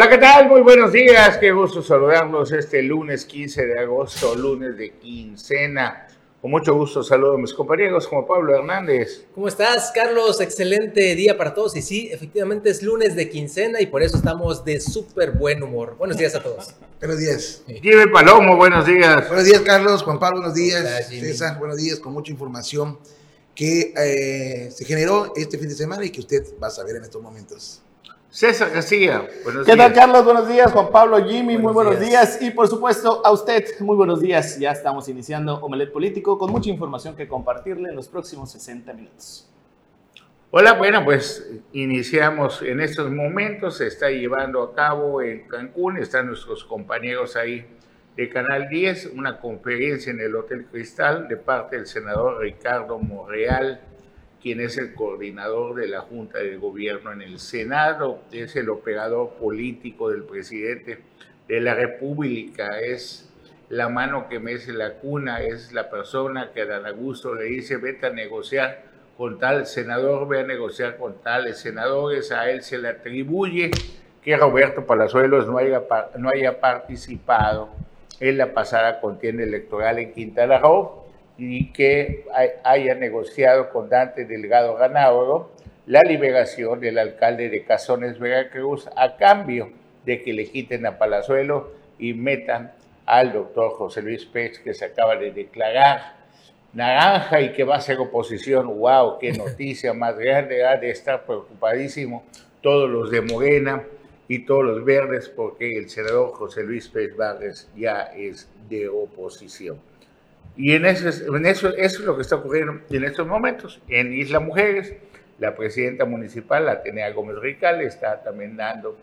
Hola, ¿qué tal? Muy buenos días. Qué gusto saludarlos este lunes 15 de agosto, lunes de quincena. Con mucho gusto saludo a mis compañeros como Pablo Hernández. ¿Cómo estás, Carlos? Excelente día para todos. Y sí, efectivamente es lunes de quincena y por eso estamos de súper buen humor. Buenos días a todos. Buenos días. Jimmy Palomo, buenos días. Buenos días, Carlos. Juan Pablo, buenos días. César, buenos días. Con mucha información que eh, se generó este fin de semana y que usted va a saber en estos momentos. César García, buenos ¿Qué tal, Carlos? Buenos días, Juan Pablo, Jimmy, muy buenos días. Y por supuesto a usted, muy buenos días. Ya estamos iniciando Omelet Político con mucha información que compartirle en los próximos 60 minutos. Hola, bueno, pues iniciamos en estos momentos, se está llevando a cabo en Cancún, están nuestros compañeros ahí de Canal 10, una conferencia en el Hotel Cristal de parte del senador Ricardo Monreal quien es el coordinador de la Junta de Gobierno en el Senado, es el operador político del presidente de la República, es la mano que mece la cuna, es la persona que a Dan Augusto le dice, vete a negociar con tal senador, ve a negociar con tales senadores, a él se le atribuye que Roberto Palazuelos no haya, no haya participado en la pasada contienda electoral en Quintana Roo, y que haya negociado con Dante Delgado Ganado la liberación del alcalde de Cazones, Veracruz, a cambio de que le quiten a Palazuelo y metan al doctor José Luis Pérez, que se acaba de declarar naranja y que va a ser oposición. ¡Wow! ¡Qué noticia más grande! Ha de estar preocupadísimo todos los de Morena y todos los verdes porque el senador José Luis Pérez Vargas ya es de oposición. Y en eso, en eso, eso es lo que está ocurriendo en estos momentos. En Isla Mujeres, la presidenta municipal, Atenea Gómez Rical, está también dando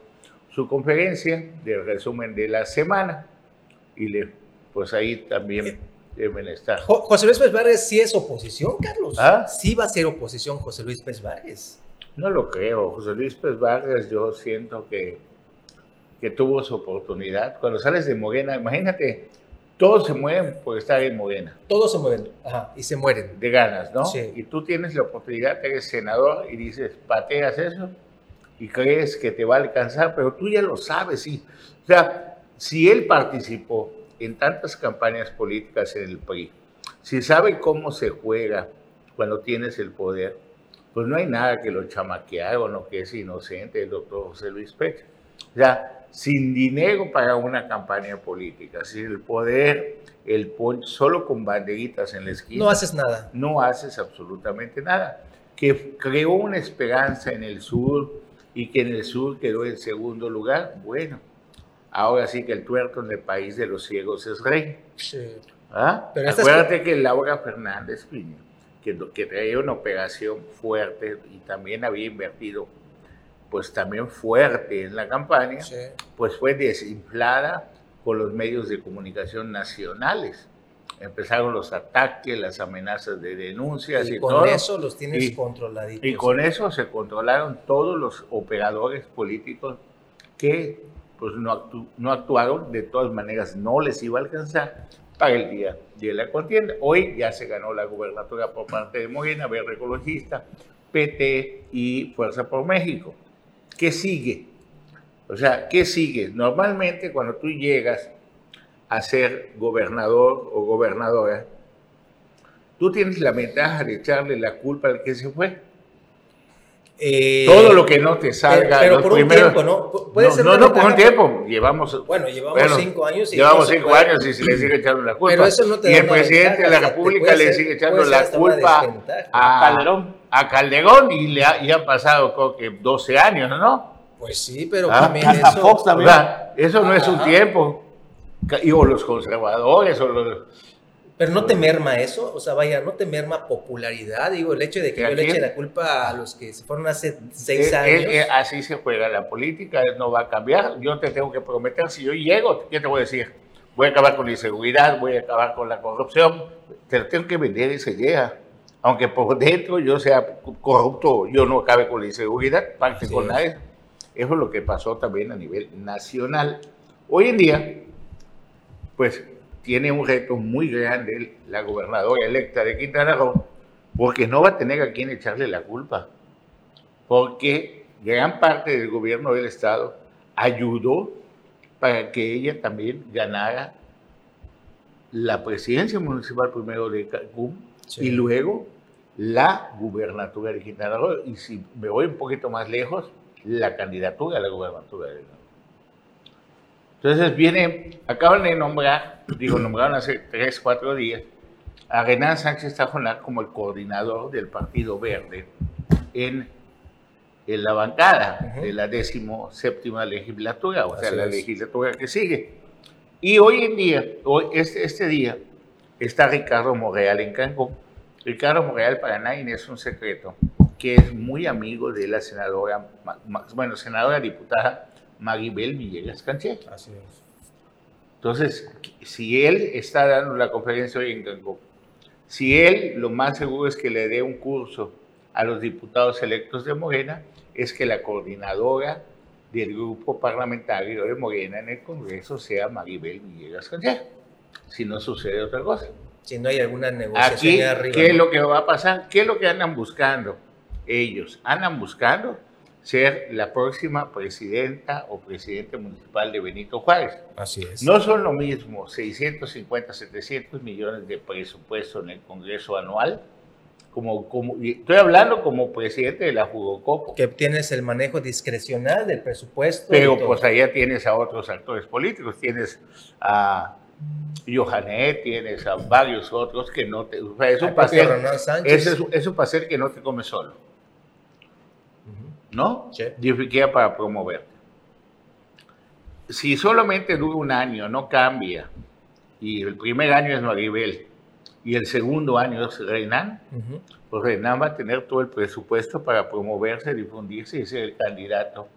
su conferencia de resumen de la semana. Y le, pues ahí también deben estar. José Luis Pérez Vargas sí es oposición, Carlos. ¿Ah? Sí va a ser oposición José Luis Pérez Vargas. No lo creo. José Luis Pérez Vargas, yo siento que, que tuvo su oportunidad. Cuando sales de Morena, imagínate todos se mueren por estar en Morena. Todos se mueren, ajá, y se mueren. De ganas, ¿no? Sí. Y tú tienes la oportunidad, eres senador y dices, pateas eso y crees que te va a alcanzar, pero tú ya lo sabes, sí. O sea, si él participó en tantas campañas políticas en el PRI, si sabe cómo se juega cuando tienes el poder, pues no hay nada que lo chamaquear o no que es inocente el doctor José Luis Pérez. O sea, sin dinero para una campaña política, sin el poder, el solo con banderitas en la esquina. No haces nada. No haces absolutamente nada. Que creó una esperanza en el sur y que en el sur quedó en segundo lugar, bueno, ahora sí que el tuerto en el país de los ciegos es rey. Sí. ¿Ah? Pero Acuérdate que Laura Fernández, que, que traía una operación fuerte y también había invertido pues también fuerte en la campaña, pues fue desinflada con los medios de comunicación nacionales. Empezaron los ataques, las amenazas de denuncias y, y con eso los tienes controladitos. Y con eso se controlaron todos los operadores políticos que pues no, no actuaron, de todas maneras no les iba a alcanzar para el día de la contienda. Hoy ya se ganó la gubernatura por parte de Morena, Verde Ecologista, PT y Fuerza por México. ¿Qué sigue? O sea, ¿qué sigue? Normalmente cuando tú llegas a ser gobernador o gobernadora, tú tienes la ventaja de echarle la culpa al que se fue. Eh, Todo lo que no te salga. Pero, por un tiempo, ¿no? ¿Puede no, ser no, no, por un tiempo. Llevamos. Bueno, llevamos cinco años. Y llevamos cinco años y se le sigue echando la culpa. Pero eso no te y el presidente de la República le sigue echando la culpa a Calderón a Calderón y le ha, y ha pasado creo que 12 años, ¿no? Pues sí, pero ¿Ah? también eso, Fox también. eso no es un tiempo. Y, o los conservadores o los... Pero no te merma eso, o sea, vaya, no te merma popularidad, digo, el hecho de que yo le eche la culpa a los que se fueron hace seis años. así se juega la política, no va a cambiar. Yo te tengo que prometer, si yo llego, ¿qué te voy a decir? Voy a acabar con la inseguridad, voy a acabar con la corrupción, te tengo que vender esa idea aunque por dentro yo sea corrupto, yo no acabe con la inseguridad, parte con nadie. Eso es lo que pasó también a nivel nacional. Hoy en día, pues tiene un reto muy grande la gobernadora electa de Quintana Roo, porque no va a tener a quien echarle la culpa, porque gran parte del gobierno del Estado ayudó para que ella también ganara la presidencia municipal primero de Cancún y luego la gubernatura de Quintana Roo. Y si me voy un poquito más lejos, la candidatura a la gubernatura de Entonces viene, acaban de nombrar, digo, nombraron hace tres, cuatro días, a Renan Sánchez Tajonar como el coordinador del Partido Verde en, en la bancada de la décimo séptima legislatura, o sea, la legislatura que sigue. Y hoy en día, hoy, este, este día, está Ricardo Morreal en Cancún. Ricardo Morreal para nadie es un secreto, que es muy amigo de la senadora, bueno, senadora diputada Maribel Villegas Canché. Así es. Entonces, si él está dando la conferencia hoy en Cancún, si él lo más seguro es que le dé un curso a los diputados electos de Morena, es que la coordinadora del grupo parlamentario de Morena en el Congreso sea Maribel Villegas Canché. Si no sucede otra cosa. Si no hay alguna negociación Aquí, arriba. ¿Qué es lo que va a pasar? ¿Qué es lo que andan buscando ellos? Andan buscando ser la próxima presidenta o presidente municipal de Benito Juárez. Así es. No son lo mismo 650, 700 millones de presupuesto en el Congreso anual como, como, estoy hablando como presidente de la Jugocopo. Que tienes el manejo discrecional del presupuesto. Pero pues allá tienes a otros actores políticos, tienes a Johanet, tienes a varios otros que no te... eso, para hacer, eso, eso, para hacer que no te comes solo. ¿No? Sí. para promoverte. Si solamente dura un año, no cambia, y el primer año es Maribel, y el segundo año es Renan, pues Renan va a tener todo el presupuesto para promoverse, difundirse y ser el candidato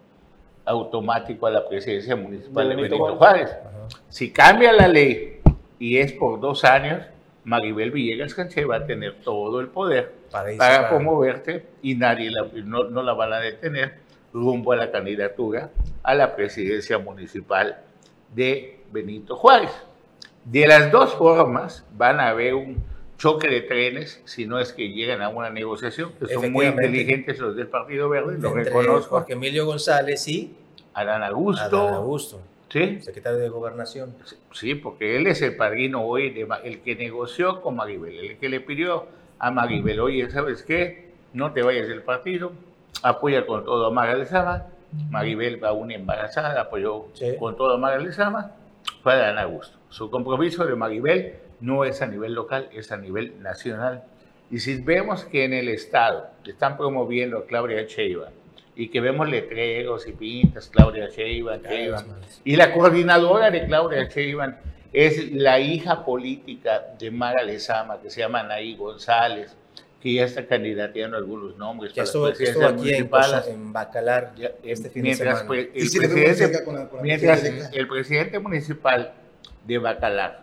automático a la presidencia municipal de, Benito Juárez. Si cambia la ley y es por dos años, Maribel Villegas Canché va a tener todo el poder para, promoverte y nadie no, no la van a detener rumbo a la candidatura a la presidencia municipal de Benito Juárez. De las dos formas van a haber un choque de trenes si no es que llegan a una negociación, que son muy inteligentes los del Partido Verde, lo reconozco. Porque Emilio González y Adán Augusto. Adán Augusto. ¿Sí? Secretario de Gobernación. Sí, porque él es el padrino hoy, de, el que negoció con Maribel, el que le pidió a Maribel, oye, ¿sabes qué? No te vayas del partido, apoya con todo a Maga Lezama. Maribel va una embarazada, apoyó con todo a Maga Lezama, fue Adán Augusto. Su compromiso de Maribel no es a nivel local, es a nivel nacional. Y si vemos que en el Estado están promoviendo a Claudia Sheinbaum y que vemos letreros y pintas, Claudia Sheinbaum, y la coordinadora de Claudia Sheinbaum es la hija política de Mara Lezama, que se llama Anaí González, que ya está candidateando algunos nombres para estuvo, estuvo aquí en, en, Bacalar este fin de semana. mientras el presidente municipal de Bacalar.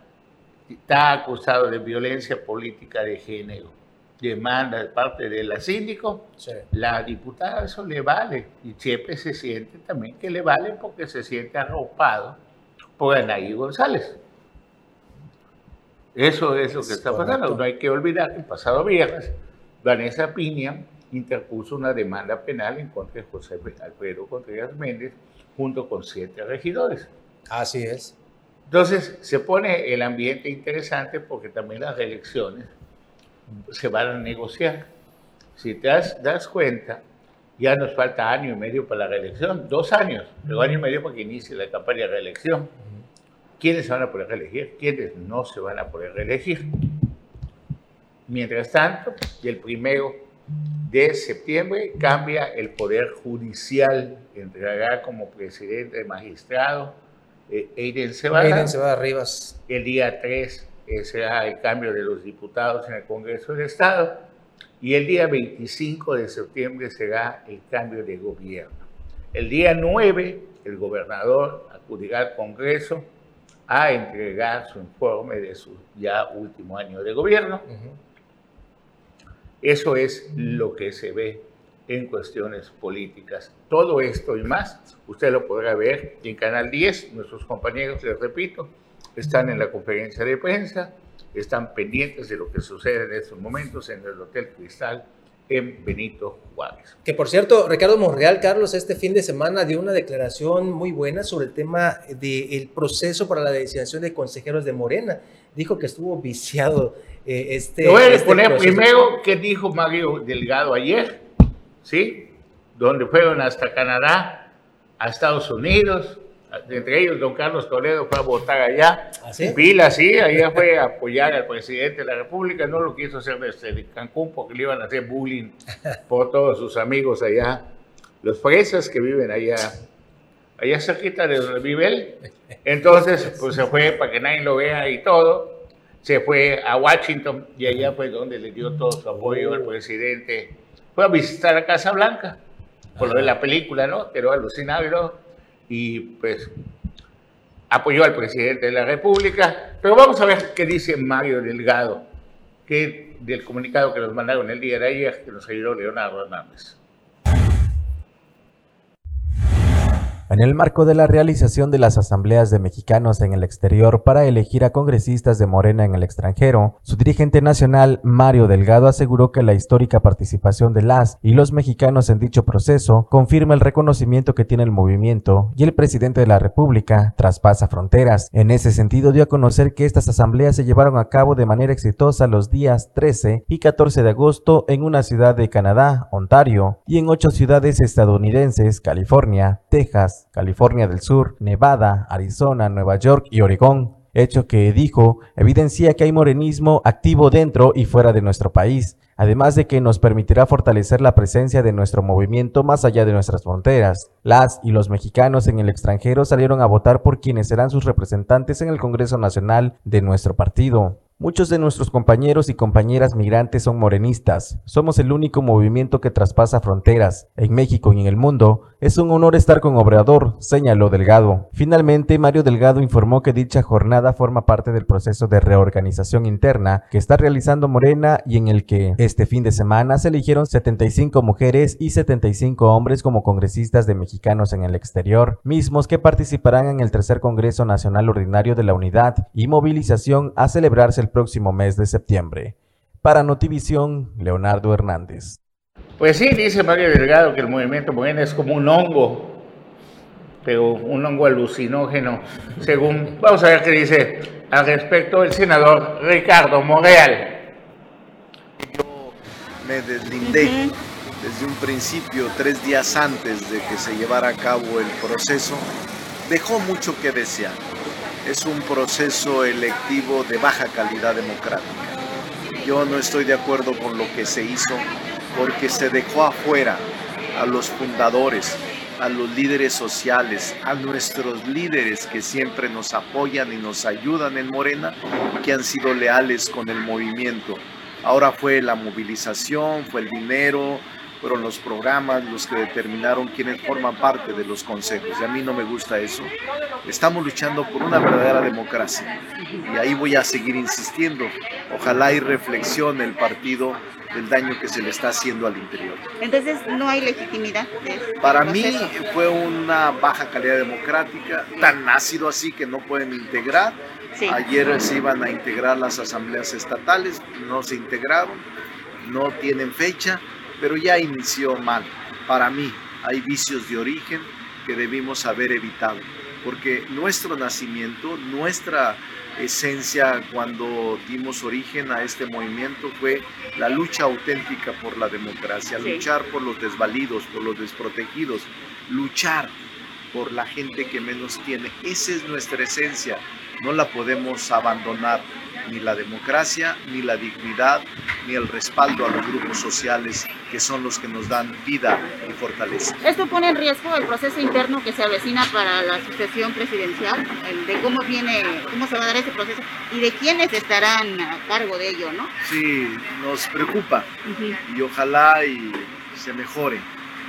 Está acusado de violencia política de género. Demanda de parte de la síndico. La diputada eso le vale. Y Chepe se siente también que le vale porque se siente arropado por Anaí González. Eso es lo que está pasando. No hay que olvidar que el pasado viernes Vanessa Piña interpuso una demanda penal en contra de José Alfredo Contreras Méndez junto con siete regidores. Así es. Entonces se pone el ambiente interesante porque también las reelecciones se van a negociar. Si te das, cuenta, ya nos falta año y medio para la reelección, dos años, pero año y medio para que inicie la campaña de reelección. ¿Quiénes se van a poder reelegir? ¿Quiénes no se van a poder reelegir? Mientras tanto, el primero de septiembre cambia el poder judicial, entregará como presidente magistrado eh, Eiden Cebada. Rivas. El día 3 eh, será el cambio de los diputados en el Congreso del Estado. Y el día 25 de septiembre será el cambio de gobierno. El día 9, el gobernador acudirá al Congreso a entregar su informe de su ya último año de gobierno. Eso es lo que se ve en cuestiones políticas. Todo esto y más, usted lo podrá ver en Canal 10. Nuestros compañeros, les repito, están en la conferencia de prensa, están pendientes de lo que sucede en estos momentos en el Hotel Cristal en Benito Juárez. Que por cierto, Ricardo Monreal, Carlos, este fin de semana dio una declaración muy buena sobre el tema del proceso para la designación de consejeros de Morena. Dijo que estuvo viciado eh, este. Te voy a este poner primero qué dijo Mario Delgado ayer, ¿sí? Donde fueron hasta Canadá, a Estados Unidos, entre ellos don Carlos Toledo fue a votar allá. ¿Ah, sí? Vila, sí, allá fue a apoyar al presidente de la República, no lo quiso hacer desde Cancún porque le iban a hacer bullying por todos sus amigos allá, los fresas que viven allá, allá cerquita de donde vive él. Entonces, pues se fue para que nadie lo vea y todo. Se fue a Washington y allá fue donde le dio todo su apoyo al presidente. Fue a visitar a Casa Blanca, por lo de la película, ¿no? Quedó alucinado ¿no? Y pues apoyó al presidente de la República. Pero vamos a ver qué dice Mario Delgado, que del comunicado que nos mandaron el día de ayer, que nos ayudó Leonardo Hernández. En el marco de la realización de las asambleas de mexicanos en el exterior para elegir a congresistas de Morena en el extranjero, su dirigente nacional, Mario Delgado, aseguró que la histórica participación de las y los mexicanos en dicho proceso confirma el reconocimiento que tiene el movimiento y el presidente de la República traspasa fronteras. En ese sentido, dio a conocer que estas asambleas se llevaron a cabo de manera exitosa los días 13 y 14 de agosto en una ciudad de Canadá, Ontario, y en ocho ciudades estadounidenses, California, Texas, California del Sur, Nevada, Arizona, Nueva York y Oregón, hecho que, dijo, evidencia que hay morenismo activo dentro y fuera de nuestro país, además de que nos permitirá fortalecer la presencia de nuestro movimiento más allá de nuestras fronteras. Las y los mexicanos en el extranjero salieron a votar por quienes serán sus representantes en el Congreso Nacional de nuestro partido. Muchos de nuestros compañeros y compañeras migrantes son morenistas. Somos el único movimiento que traspasa fronteras. En México y en el mundo, es un honor estar con Obrador, señaló Delgado. Finalmente, Mario Delgado informó que dicha jornada forma parte del proceso de reorganización interna que está realizando Morena y en el que este fin de semana se eligieron 75 mujeres y 75 hombres como congresistas de mexicanos en el exterior, mismos que participarán en el tercer Congreso Nacional Ordinario de la Unidad y movilización a celebrarse el próximo mes de septiembre. Para Notivisión, Leonardo Hernández. Pues sí, dice Mario Delgado que el movimiento Morena es como un hongo, pero un hongo alucinógeno, según, vamos a ver qué dice al respecto el senador Ricardo Monreal. Yo me deslindé desde un principio, tres días antes de que se llevara a cabo el proceso, dejó mucho que desear es un proceso electivo de baja calidad democrática. Yo no estoy de acuerdo con lo que se hizo porque se dejó afuera a los fundadores, a los líderes sociales, a nuestros líderes que siempre nos apoyan y nos ayudan en Morena, que han sido leales con el movimiento. Ahora fue la movilización, fue el dinero, fueron los programas los que determinaron quiénes forman parte de los consejos. Y a mí no me gusta eso. Estamos luchando por una verdadera democracia. Y ahí voy a seguir insistiendo. Ojalá y reflexione el partido del daño que se le está haciendo al interior. Entonces, ¿no hay legitimidad? Para mí fue una baja calidad democrática, tan ácido así que no pueden integrar. Ayer se iban a integrar las asambleas estatales, no se integraron, no tienen fecha pero ya inició mal. Para mí hay vicios de origen que debimos haber evitado, porque nuestro nacimiento, nuestra esencia cuando dimos origen a este movimiento fue la lucha auténtica por la democracia, luchar por los desvalidos, por los desprotegidos, luchar por la gente que menos tiene. Esa es nuestra esencia, no la podemos abandonar ni la democracia, ni la dignidad, ni el respaldo a los grupos sociales que son los que nos dan vida y fortaleza. ¿Esto pone en riesgo el proceso interno que se avecina para la sucesión presidencial? de cómo viene, cómo se va a dar ese proceso y de quiénes estarán a cargo de ello, ¿no? Sí, nos preocupa y ojalá y se mejore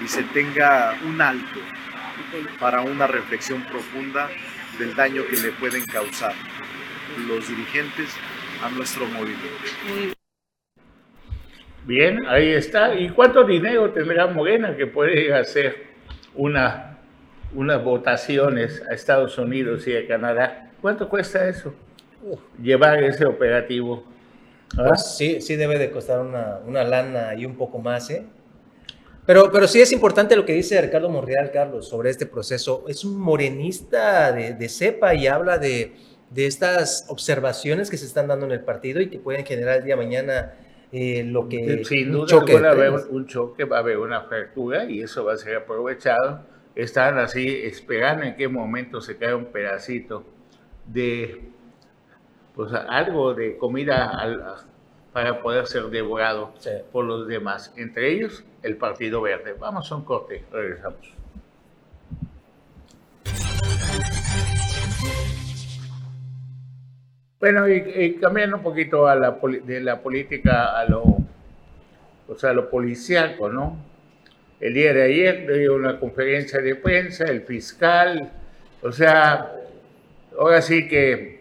y se tenga un alto para una reflexión profunda del daño que le pueden causar los dirigentes a nuestro movimiento. Bien, ahí está. ¿Y cuánto dinero tendrá Morena que puede hacer una, unas votaciones a Estados Unidos y a Canadá? ¿Cuánto cuesta eso? Llevar ese operativo. Pues sí, sí debe de costar una, una lana y un poco más, ¿eh? Pero, pero sí es importante lo que dice Ricardo Monreal, Carlos, sobre este proceso. Es un morenista de, de cepa y habla de, de, estas observaciones que se están dando en el partido y que pueden generar el día de mañana eh, lo que... Sin duda choque va a haber un, choque, va a haber una fractura y eso va a ser aprovechado. Están así esperando en qué momento se cae un pedacito de pues algo de comida para poder ser devorado por los demás, entre ellos el Partido Verde. Vamos a un corte, regresamos. Bueno, y, cambiando un poquito a la, de la política a lo, o sea, lo policiaco, ¿no? El día de ayer dio una conferencia de prensa, el fiscal, o sea, ahora sí que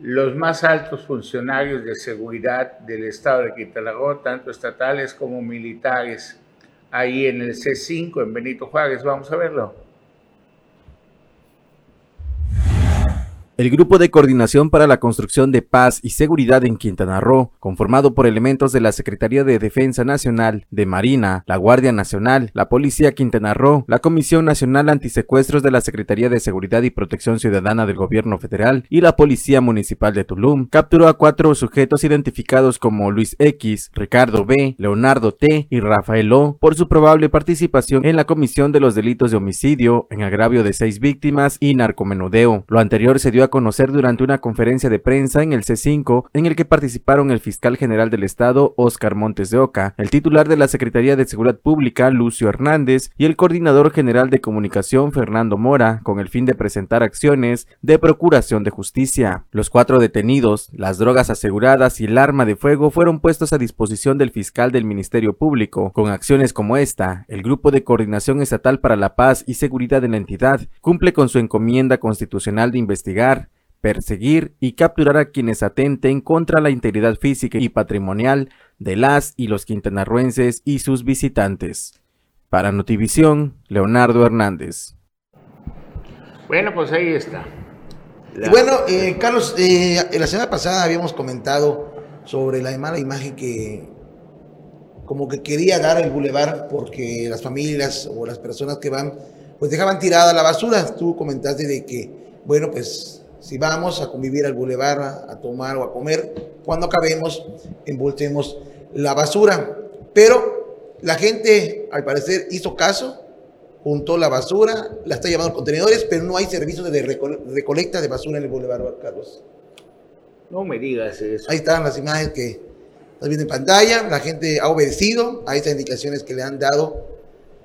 los más altos funcionarios de seguridad del estado de Quintana tanto estatales como militares, ahí en el C5, en Benito Juárez. Vamos a verlo. El Grupo de Coordinación para la Construcción de Paz y Seguridad en Quintana Roo, conformado por elementos de la Secretaría de Defensa Nacional, de Marina, la Guardia Nacional, la Policía Quintana Roo, la Comisión Nacional Antisecuestros de la Secretaría de Seguridad y Protección Ciudadana del Gobierno Federal y la Policía Municipal de Tulum, capturó a cuatro sujetos identificados como Luis X, Ricardo B, Leonardo T y Rafael O por su probable participación en la comisión de los delitos de homicidio, en agravio de seis víctimas y narcomenudeo. Lo anterior se dio a conocer durante una conferencia de prensa en el C5 en el que participaron el fiscal general del estado Oscar Montes de Oca, el titular de la Secretaría de Seguridad Pública Lucio Hernández y el coordinador general de comunicación Fernando Mora con el fin de presentar acciones de procuración de justicia. Los cuatro detenidos, las drogas aseguradas y el arma de fuego fueron puestos a disposición del fiscal del Ministerio Público. Con acciones como esta, el Grupo de Coordinación Estatal para la Paz y Seguridad de la entidad cumple con su encomienda constitucional de investigar perseguir y capturar a quienes atenten contra la integridad física y patrimonial de las y los quintanarruenses y sus visitantes. Para Notivisión, Leonardo Hernández. Bueno, pues ahí está. Y bueno, eh, Carlos, eh, la semana pasada habíamos comentado sobre la mala imagen que como que quería dar el bulevar porque las familias o las personas que van pues dejaban tirada la basura. Tú comentaste de que, bueno, pues si vamos a convivir al bulevar, a, tomar o a comer, cuando acabemos, envoltemos la basura. Pero la gente, al parecer, hizo caso, juntó la basura, la está llevando a contenedores, pero no hay servicio de recolecta de basura en el bulevar, Carlos. No me digas eso. Ahí están las imágenes que estás viendo en pantalla. La gente ha obedecido a estas indicaciones que le han dado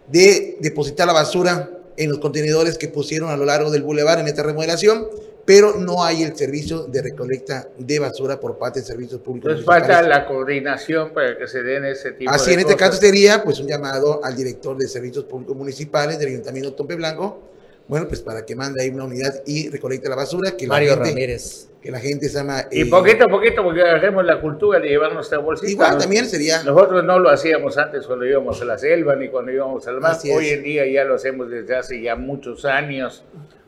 de depositar la basura en los contenedores que pusieron a lo largo del bulevar en esta remodelación pero no hay el servicio de recolecta de basura por parte de servicios públicos. Entonces falta la coordinación para que se den ese tipo Así en este caso sería pues un llamado al director de servicios públicos municipales del Ayuntamiento de Tompe Blanco, bueno, pues para que mande ahí una unidad y recolecte la basura. Que Mario la gente, Ramírez. Que la gente se llama... Y poquito a poquito, porque agarremos la cultura de llevar nuestra bolsita. Igual también sería... Nosotros no lo hacíamos antes cuando íbamos a la selva ni cuando íbamos al mar. Hoy en día ya lo hacemos desde hace ya muchos años.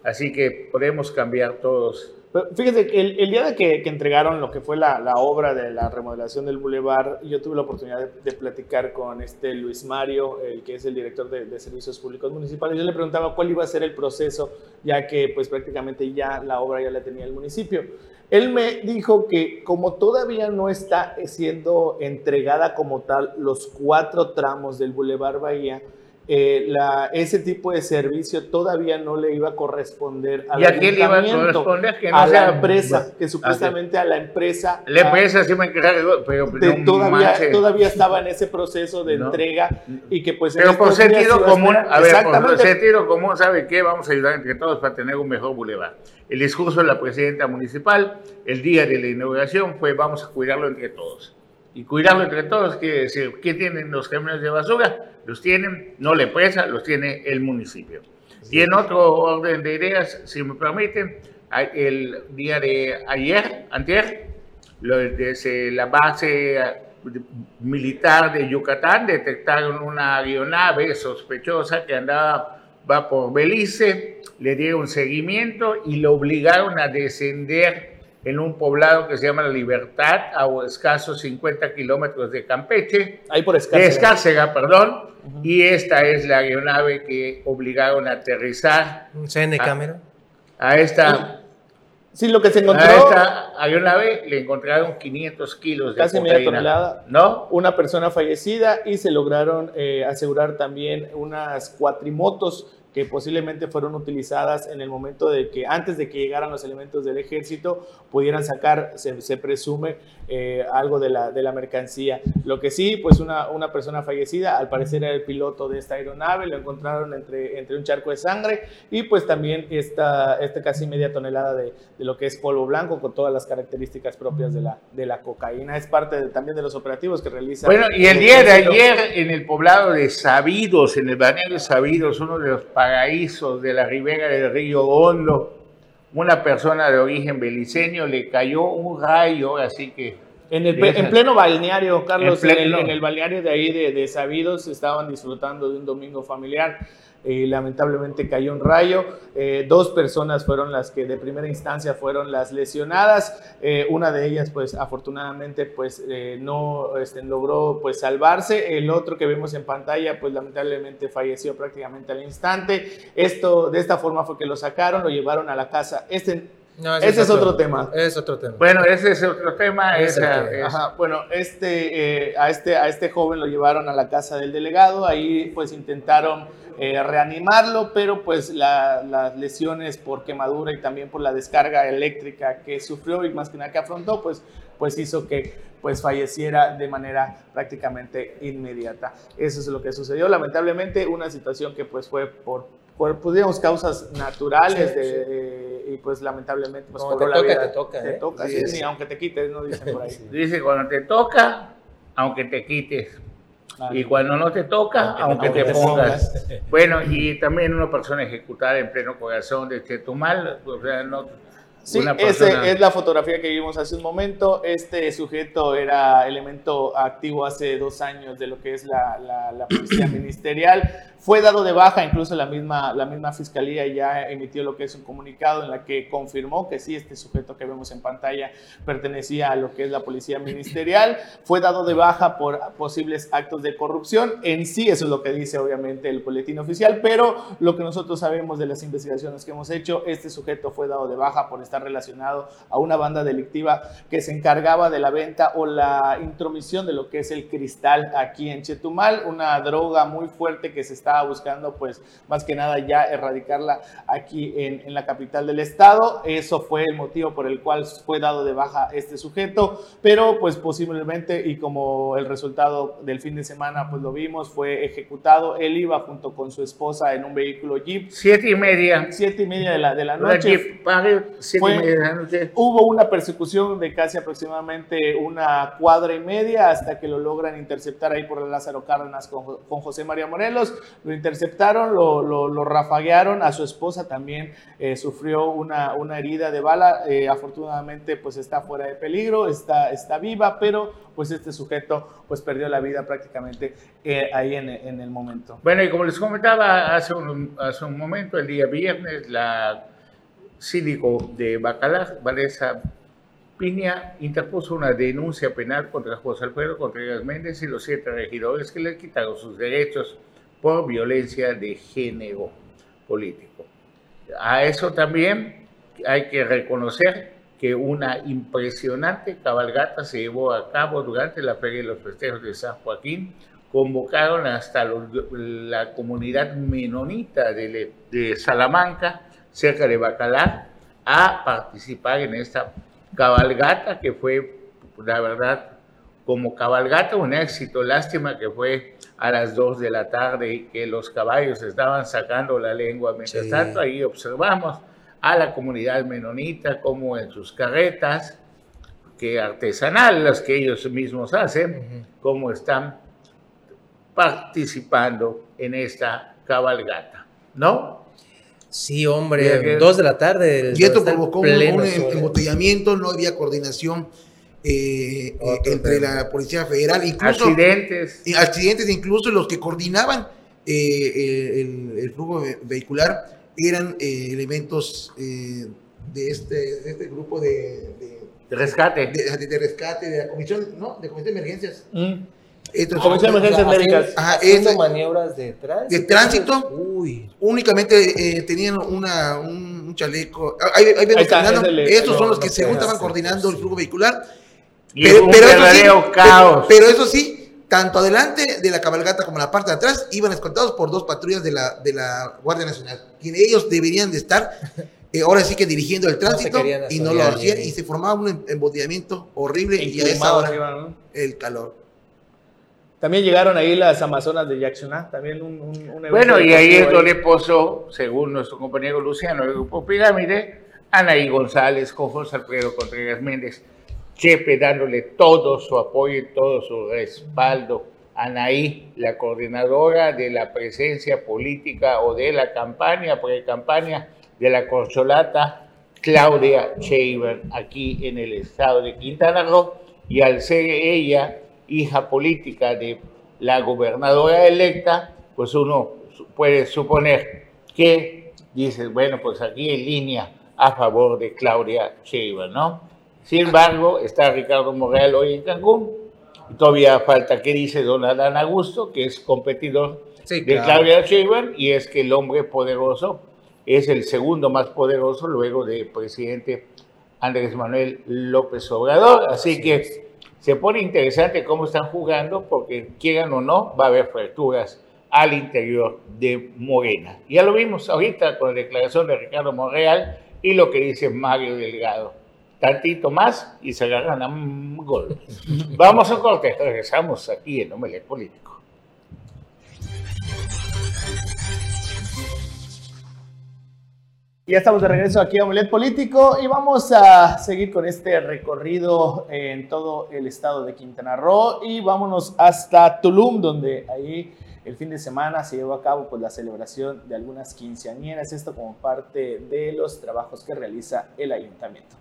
Así que podemos cambiar todos. fíjese, el, el día de que, entregaron lo que fue la, la, obra de la remodelación del bulevar, yo tuve la oportunidad de, platicar con este Luis Mario, el que es el director de, Servicios Públicos Municipales. Yo le preguntaba cuál iba a ser el proceso, ya que pues prácticamente ya la obra ya la tenía el municipio. Él me dijo que como todavía no está siendo entregada como tal los cuatro tramos del bulevar Bahía, eh, la, ese tipo de servicio todavía no le iba a corresponder al ¿Y a quién le iba a corresponder? Que no a la empresa, que supuestamente a la empresa. La empresa sí me encargó, pero todavía, todavía estaba en ese proceso de entrega y que pues... Pero por sentido común, a ver, por sentido común, ¿sabe qué? Vamos a ayudar entre todos para tener un mejor bulevar. El discurso de la presidenta municipal el día de la inauguración fue vamos a cuidarlo entre todos. Y cuidarlo entre todos decir, ¿qué tienen los camiones de basura? Los tienen, no la empresa, los tiene el municipio. Y en otro orden de ideas, si me permiten, el día de ayer, anterior, desde la base militar de Yucatán detectaron una aeronave sospechosa que andaba va por Belice, le dieron seguimiento y lo obligaron a descender en un poblado que se llama La Libertad, a escasos 50 kilómetros de Campeche. Ahí por De Escárcega. Escárcega, perdón. Y esta es la aeronave que obligaron a aterrizar Un CN cámara. a esta, Sí, lo que se encontró, a esta aeronave. Le encontraron 500 kilos de Casi media tonelada. ¿No? una persona fallecida y se lograron eh, asegurar también unas cuatrimotos que posiblemente fueron utilizadas en el momento de que antes de que llegaran los elementos del ejército pudieran sacar, se, se presume, eh, algo de la, de la mercancía. Lo que sí, pues una, una persona fallecida, al parecer era el piloto de esta aeronave, lo encontraron entre, entre un charco de sangre y pues también esta, esta casi media tonelada de, de lo que es polvo blanco con todas las características propias de la, de la cocaína. Es parte de- también de los operativos que realiza. Bueno, y el día de ayer en el poblado de Sabidos, en el balneario de Sabidos, uno de los paraísos de la ribera del río Hondo, una persona de origen beliceño le cayó un rayo, así que En, el, en pleno balneario, Carlos, En en, pleno. el, en el balneario de ahí de, de Sabidos estaban disfrutando de un domingo familiar. Eh, lamentablemente cayó un rayo. Eh, dos personas fueron las que de primera instancia fueron las lesionadas. Eh, una de ellas, pues afortunadamente, pues eh, no este, logró pues salvarse. El otro que vemos en pantalla, pues lamentablemente falleció prácticamente al instante. Esto de esta forma fue que lo sacaron, lo llevaron a la casa. Este, No, ese es otro tema. Es otro tema. bueno, ese es otro tema. Esa Ajá, bueno, este, eh, a este, a este joven lo llevaron a la casa del delegado, ahí pues intentaron eh, reanimarlo, pero pues la- las lesiones por quemadura y también por la descarga eléctrica que sufrió y más que nada que afrontó, pues, pues hizo que pues falleciera de manera prácticamente inmediata. Eso es lo que sucedió. Lamentablemente una situación que pues fue por, por pues, digamos, causas naturales Sí, de- sí. Pues lamentablemente pues cobró te la toca, vida. te toca, Te ¿eh? toca, Sí, sí, ni aunque te quites, no dicen por ahí. Dice, cuando te toca, aunque te quites. Ah, Y cuando no te toca, aunque, aunque te, te pongas. Bueno, y también una persona ejecutada en pleno corazón de Chetumal, o sea, no, Sí, esa es la fotografía que vimos hace un momento. Este sujeto era elemento activo hace dos años de lo que es la, la- la policía ministerial. Fue dado de baja, incluso la misma, la misma fiscalía ya emitió lo que es un comunicado en la que confirmó que sí, este sujeto que vemos en pantalla pertenecía a lo que es la policía ministerial. Fue dado de baja por posibles actos de corrupción. En sí, eso es lo que dice obviamente el boletín oficial, pero lo que nosotros sabemos de las investigaciones que hemos hecho, este sujeto fue dado de baja por estar relacionado a una banda delictiva que se encargaba de la venta o la intromisión de lo que es el cristal aquí en Chetumal, una droga muy fuerte que se estaba buscando, pues más que nada ya erradicarla aquí en, en la capital del estado. Eso fue el motivo por el cual fue dado de baja este sujeto, pero pues posiblemente y como el resultado del fin de semana pues lo vimos, fue ejecutado. Él iba junto con su esposa en un vehículo Jeep. Siete y media. Siete y media de la, de la noche. Jeep Pario, siete Fue-. Hubo una persecución de casi aproximadamente una cuadra y media hasta que lo logran interceptar ahí por el Lázaro Cárdenas con, Jo- con José María Morelos. Lo interceptaron, lo, lo, lo rafaguearon. A su esposa también eh, sufrió una, una herida de bala. Eh, afortunadamente, pues está fuera de peligro, está, está viva, pero pues este sujeto pues perdió la vida prácticamente eh, ahí en, en el momento. Bueno, y como les comentaba hace un, hace un momento, el día viernes, la síndico de Bacalar, Vanessa Piña, interpuso una denuncia penal contra José Alfredo Contreras Méndez y los siete regidores que le quitaron sus derechos por violencia de género político. A eso también hay que reconocer que una impresionante cabalgata se llevó a cabo durante la Feria de los Festejos de San Joaquín. Convocaron hasta la comunidad menonita de Salamanca, cerca de Bacalar, a participar en esta cabalgata que fue, la verdad, como cabalgata un éxito. Lástima que fue a las 2 de la tarde y que los caballos estaban sacando la lengua. Mientras Sí. tanto, ahí observamos a la comunidad menonita como en sus carretas, que artesanal, las que ellos mismos hacen, cómo están participando en esta cabalgata, ¿no? Sí, hombre, dos de la tarde. Y esto provocó un, pleno un sol. embotellamiento, no había coordinación eh, eh, entre tema. la Policía Federal, incluso Accidentes. accidentes, incluso los que coordinaban eh, el, el flujo ve- vehicular eran eh, elementos eh, de este, de este grupo de, de, De rescate. de- de rescate, de la comisión, ¿no? De comisión de emergencias. Mm. Entonces, Comisión de emergencias médicas. Ajá, ese- maniobras de tránsito. de tránsito. Uy. únicamente eh, tenían una, un, un chaleco. Ahí, ahí vemos Ahí está, Estos no, son los no que según puede estaban coordinando el flujo vehicular. Y un eso sí, caos. Pero, pero eso sí, tanto adelante de la cabalgata como la parte de atrás iban escoltados por dos patrullas de la, de la Guardia Nacional. Quienes ellos deberían de estar, eh, ahora sí que dirigiendo el tránsito y no lo hacían y- se formaba un em- embotellamiento horrible y a esa hora ¿no? el calor. También llegaron ahí las Amazonas de Yaxuná, también un, un, un Bueno, y ahí es donde posó, según nuestro compañero Luciano del Grupo Pirámide, Anaí González con José Alfredo Contreras Méndez, Chepe dándole todo su apoyo y todo su respaldo. Anaí, la coordinadora de la presencia política o de la campaña, pre-campaña de la corcholata Claudia Sheinbaum aquí en el estado de Quintana Roo y al ser ella hija política de la gobernadora electa, pues uno puede suponer que dices, bueno, pues aquí en línea a favor de Claudia Sheinbaum, ¿no? Sin embargo, está Ricardo Morreal hoy en Cancún y todavía falta que dice don Adán Augusto, que es competidor Sí, de. Claudia Sheinbaum y es que el hombre poderoso es el segundo más poderoso luego del presidente Andrés Manuel López Obrador. Así que se pone interesante cómo están jugando porque quieran o no va a haber fracturas al interior de Morena. Ya lo vimos ahorita con la declaración de Ricardo Monreal y lo que dice Mario Delgado. Tantito más y se agarran a un gol. Vamos a corte, regresamos aquí en Omelet Político. Ya estamos de regreso aquí a Omelet Político y vamos a seguir con este recorrido en todo el estado de Quintana Roo y vámonos hasta Tulum, donde ahí el fin de semana se llevó a cabo pues, la celebración de algunas quinceañeras, esto como parte de los trabajos que realiza el ayuntamiento.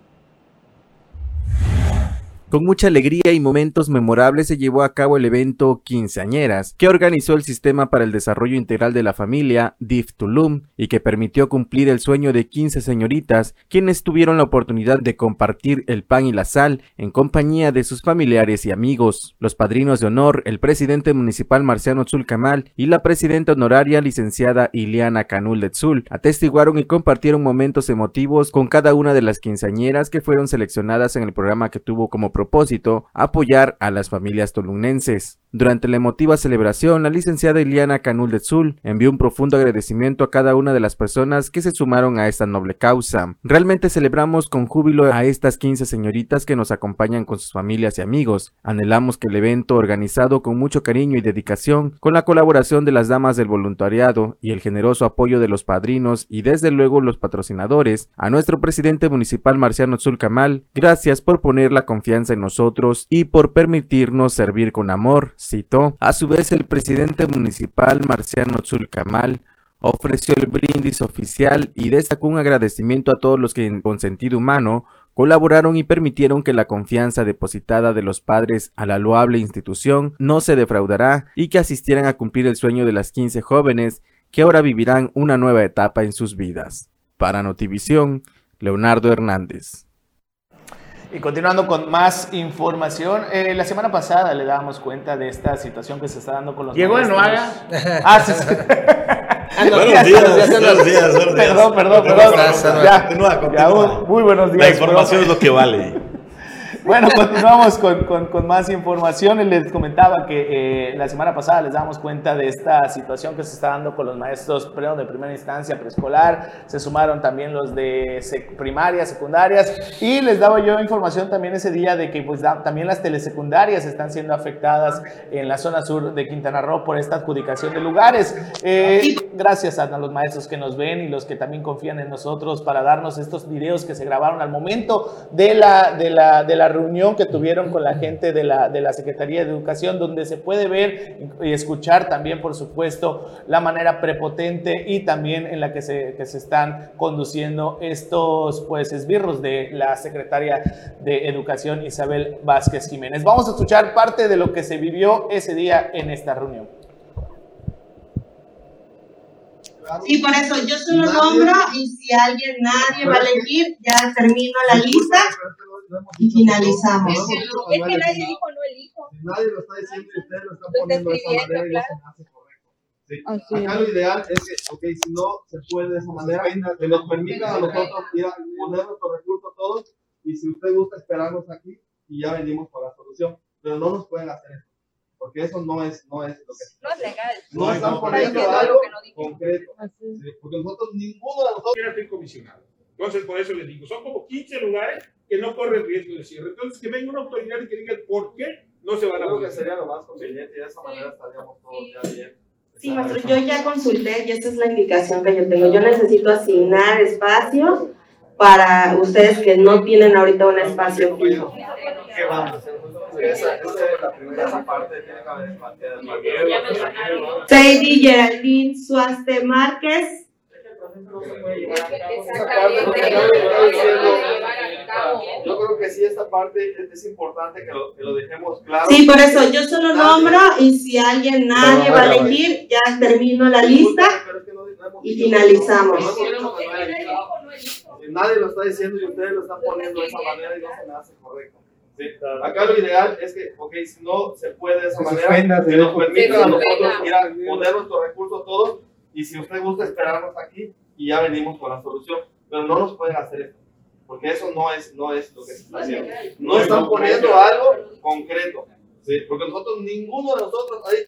Con mucha alegría y momentos memorables se llevó a cabo el evento Quinceañeras, que organizó el Sistema para el Desarrollo Integral de la Familia, DIF Tulum, y que permitió cumplir el sueño de 15 señoritas, quienes tuvieron la oportunidad de compartir el pan y la sal en compañía de sus familiares y amigos. Los padrinos de honor, el presidente municipal Marciano Tzulcamal y la presidenta honoraria licenciada Iliana Canul de Tzul, atestiguaron y compartieron momentos emotivos con cada una de las quinceañeras que fueron seleccionadas en el programa que tuvo como propósito apoyar a las familias tolunenses. Durante la emotiva celebración, la licenciada Iliana Canul de Tzul envió un profundo agradecimiento a cada una de las personas que se sumaron a esta noble causa. Realmente celebramos con júbilo a estas 15 señoritas que nos acompañan con sus familias y amigos. Anhelamos que el evento organizado con mucho cariño y dedicación, con la colaboración de las damas del voluntariado y el generoso apoyo de los padrinos y desde luego los patrocinadores, a nuestro presidente municipal Marciano Tzulcamal, gracias por poner la confianza en nosotros y por permitirnos servir con amor, citó. A su vez, el presidente municipal Marciano Tzulcamal ofreció el brindis oficial y destacó un agradecimiento a todos los que con sentido humano colaboraron y permitieron que la confianza depositada de los padres a la loable institución no se defraudará y que asistieran a cumplir el sueño de las 15 jóvenes que ahora vivirán una nueva etapa en sus vidas. Para Notivisión, Leonardo Hernández. Y continuando con más información, eh, la semana pasada le dábamos cuenta de esta situación que se está dando con los Llegó el. Noaga. Ah, sí, sí. Buenos días, buenos días, buenos días. Perdón, perdón, ¿Cómo perdón. Ya, Continúa, ya, muy buenos días. La información es lo que vale. Bueno, continuamos con, con- con más información. Les comentaba que eh, la semana pasada les damos cuenta de esta situación que se está dando con los maestros de primera instancia preescolar. Se sumaron también los de sec- primarias, secundarias. Y les daba yo información también ese día de que pues, da- también las telesecundarias están siendo afectadas en la zona sur de Quintana Roo por esta adjudicación de lugares. Eh, gracias a los maestros que nos ven y los que también confían en nosotros para darnos estos videos que se grabaron al momento de la, de la, de la reunión que tuvieron con la gente de la, de la Secretaría de Educación, donde se puede ver y escuchar también, por supuesto, la manera prepotente y también en la que se, que se están conduciendo estos pues, esbirros de la Secretaria de Educación, Isabel Vázquez Jiménez. Vamos a escuchar parte de lo que se vivió ese día en esta reunión. Sí, por eso yo solo nombro y si alguien, nadie va a elegir, ya termino la lista y finalizamos. Es que nadie dijo no elijo. Nadie lo está diciendo y ustedes lo están poniendo de esa manera y no se hace correcto. Sí. Acá lo ideal es que, ok, si no se puede de esa manera, que nos permitan a nosotros ir a poner nuestros recursos todos y si usted gusta esperarnos aquí y ya venimos con la solución, pero no nos pueden hacer eso. Porque eso no es, no es lo que No es legal. No están poniendo algo concreto. Sí, porque nosotros, ninguno de nosotros. Yo estoy comisionado. Entonces, por eso les digo, son como 15 lugares que no corren riesgo de cierre. Entonces, que venga una autoridad y que diga por qué no se van a Creo que sería lo más conveniente y de esa manera estaríamos todos ya bien. Sí, maestro, yo ya consulté y esta es la indicación que yo tengo. Yo necesito asignar espacio para ustedes que no tienen ahorita un espacio fijo. ¿Qué vamos? Esa, esa es la primera parte, tiene que haber espacio. Sadie Geraldine Suaste Márquez. Yo creo que sí, esta parte es, importante que lo, que lo dejemos claro. Sí, por eso yo solo nombro y si alguien, nadie va a elegir, ya termino la lista y finalizamos. Nadie lo está diciendo y ustedes lo están poniendo de esa manera y no se me hace correcto. Sí. Acá lo ideal es que, ok, si no se puede de esa manera, que nos permitan a nosotros ir a poner nuestros recursos todos y si usted gusta esperarnos aquí y ya venimos con la solución, pero no nos pueden hacer esto, porque eso no es, no es lo que se está haciendo. No están poniendo algo concreto, ¿sí? porque nosotros, ninguno de nosotros hay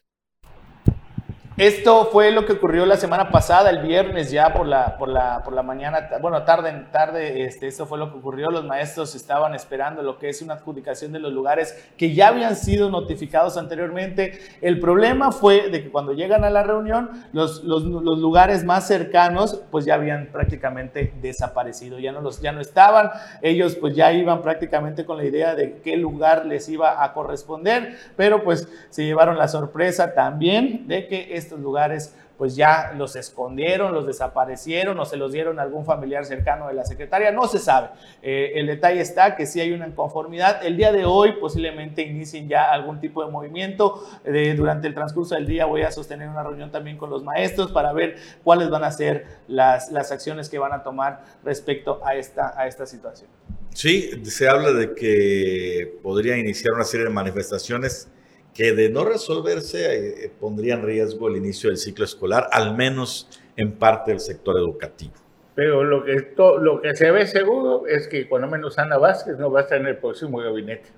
Esto fue lo que ocurrió la semana pasada, el viernes ya por la, por la, por la mañana, bueno, tarde, tarde, este, esto fue lo que ocurrió. Los maestros estaban esperando lo que es una adjudicación de los lugares que ya habían sido notificados anteriormente. El problema fue de que cuando llegan a la reunión, los, los, los lugares más cercanos pues ya habían prácticamente desaparecido, ya no, los, ya no estaban. Ellos pues ya iban prácticamente con la idea de qué lugar les iba a corresponder, pero pues se llevaron la sorpresa también de que estos lugares pues ya los escondieron, los desaparecieron o se los dieron a algún familiar cercano de la secretaria, no se sabe. Eh, el detalle está que sí hay una inconformidad. El día de hoy posiblemente inicien ya algún tipo de movimiento. Eh, durante el transcurso del día voy a sostener una reunión también con los maestros para ver cuáles van a ser las, las acciones que van a tomar respecto a esta, a esta situación. Sí, se habla de que podría iniciar una serie de manifestaciones que de no resolverse eh, pondría en riesgo el inicio del ciclo escolar, al menos en parte del sector educativo. Pero lo que, to- lo que se ve seguro es que cuando menos Ana Vázquez no va a estar en el próximo gabinete.